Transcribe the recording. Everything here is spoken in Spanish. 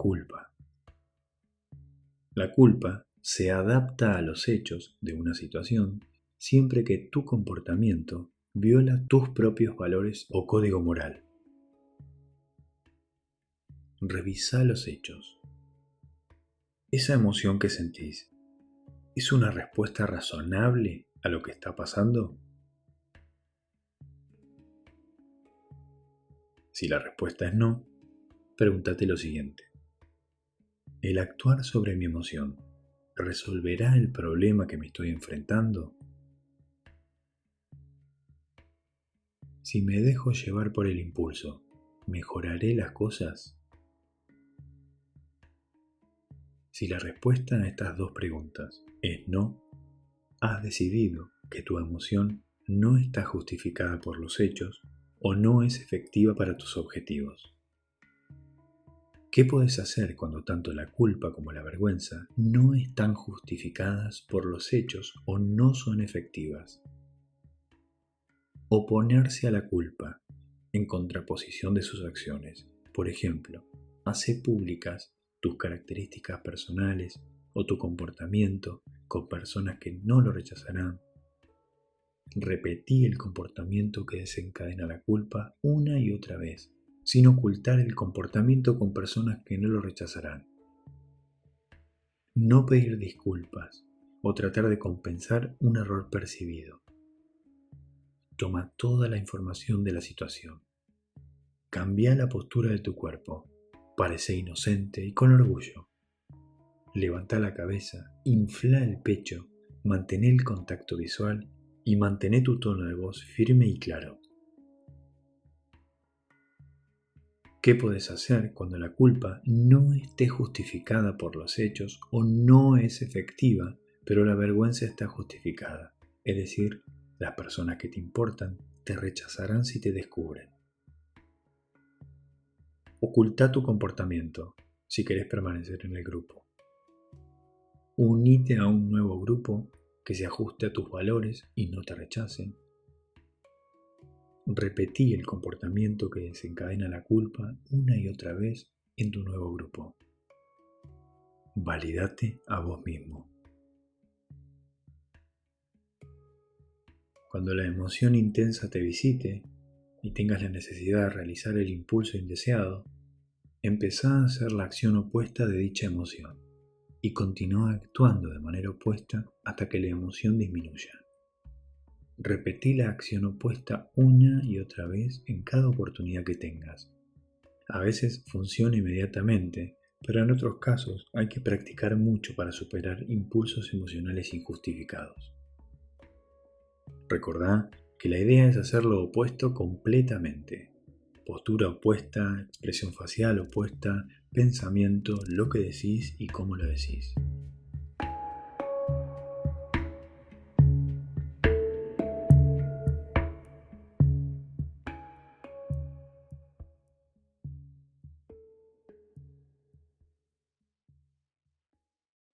culpa. La culpa se adapta a los hechos de una situación siempre que tu comportamiento viola tus propios valores o código moral. Revisa los hechos. Esa emoción que sentís, ¿es una respuesta razonable a lo que está pasando? Si la respuesta es no, pregúntate lo siguiente. ¿El actuar sobre mi emoción resolverá el problema que me estoy enfrentando? Si me dejo llevar por el impulso, ¿mejoraré las cosas? Si la respuesta a estas dos preguntas es no, has decidido que tu emoción no está justificada por los hechos o no es efectiva para tus objetivos. ¿Qué puedes hacer cuando tanto la culpa como la vergüenza no están justificadas por los hechos o no son efectivas? Oponerse a la culpa en contraposición de sus acciones. Por ejemplo, hace públicas tus características personales o tu comportamiento con personas que no lo rechazarán. Repetí el comportamiento que desencadena la culpa una y otra vez, sin ocultar el comportamiento con personas que no lo rechazarán. No pedir disculpas o tratar de compensar un error percibido. Toma toda la información de la situación. Cambia la postura de tu cuerpo. Parece inocente y con orgullo. Levanta la cabeza, infla el pecho, mantén el contacto visual y mantén tu tono de voz firme y claro. ¿Qué puedes hacer cuando la culpa no esté justificada por los hechos o no es efectiva, pero la vergüenza está justificada? Es decir, las personas que te importan te rechazarán si te descubren. Oculta tu comportamiento si querés permanecer en el grupo. Unite a un nuevo grupo que se ajuste a tus valores y no te rechacen. Repetí el comportamiento que desencadena la culpa una y otra vez en tu nuevo grupo. Validate a vos mismo. Cuando la emoción intensa te visite y tengas la necesidad de realizar el impulso indeseado, empezá a hacer la acción opuesta de dicha emoción y continúa actuando de manera opuesta hasta que la emoción disminuya. Repetí la acción opuesta una y otra vez en cada oportunidad que tengas. A veces funciona inmediatamente, pero en otros casos hay que practicar mucho para superar impulsos emocionales injustificados. Recordá que la idea es hacer lo opuesto completamente. Postura opuesta, expresión facial opuesta, pensamiento, lo que decís y cómo lo decís.